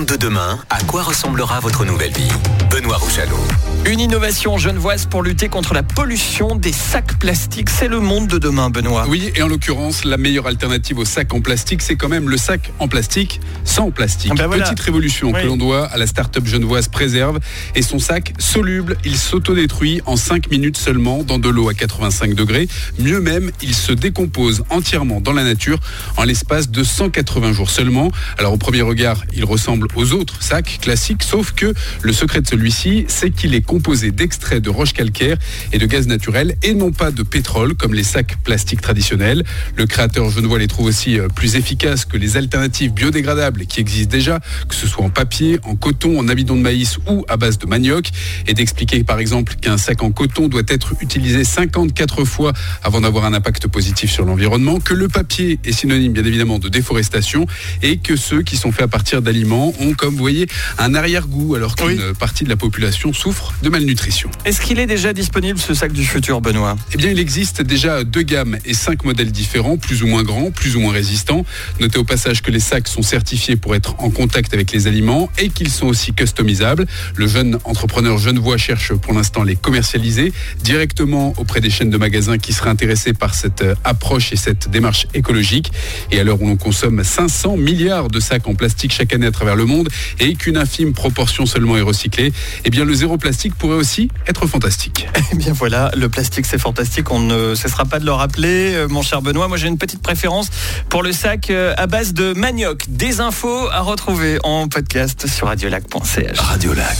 de demain, à quoi ressemblera votre nouvelle vie? Benoît Rouchalot. Une innovation genevoise pour lutter contre la pollution des sacs plastiques. C'est le monde de demain, Benoît. Oui, et en l'occurrence, la meilleure alternative au sac en plastique, c'est quand même le sac en plastique sans plastique. Ben voilà. Petite révolution Oui. que l'on doit à la start-up genevoise Préserve. Et son sac soluble, il s'autodétruit en 5 minutes seulement dans de l'eau à 85 degrés. Mieux même, il se décompose entièrement dans la nature en l'espace de 180 jours seulement. Alors au premier regard, il ressemble aux autres sacs classiques, sauf que le secret de celui-ci, c'est qu'il est composé d'extraits de roches calcaires et de gaz naturel et non pas de pétrole comme les sacs plastiques traditionnels. Le créateur genevois les trouve aussi euh, plus efficaces que les alternatives biodégradables qui existent déjà, que ce soit en papier, en coton, en amidon de maïs ou à base de manioc. Et d'expliquer par exemple qu'un sac en coton doit être utilisé 54 fois avant d'avoir un impact positif sur l'environnement, que le papier est synonyme bien évidemment de déforestation et que ceux qui sont faits à partir d'aliments ont, comme vous voyez, un arrière-goût alors qu'une Oui. partie de la population souffre de malnutrition. Est-ce qu'il est déjà disponible ce sac du futur, Benoît? Eh bien, il existe déjà deux gammes et cinq modèles différents, plus ou moins grands, plus ou moins résistants. Notez au passage que les sacs sont certifiés pour être en contact avec les aliments et qu'ils sont aussi customisables. Le jeune entrepreneur genevois cherche pour l'instant à les commercialiser directement auprès des chaînes de magasins qui seraient intéressés par cette euh, approche et cette démarche écologique. Et à l'heure où l'on consomme 500 milliards de sacs en plastique chaque année à travers le monde et qu'une infime proportion seulement est recyclée, eh bien le zéro plastique pourrait aussi être fantastique. Eh bien voilà, le plastique c'est fantastique, on ne cessera pas de le rappeler, euh, mon cher Benoît. Moi j'ai une petite préférence pour le sac euh, à base de manioc. Des infos à retrouver en podcast sur radiolac.ch. Radio Lac.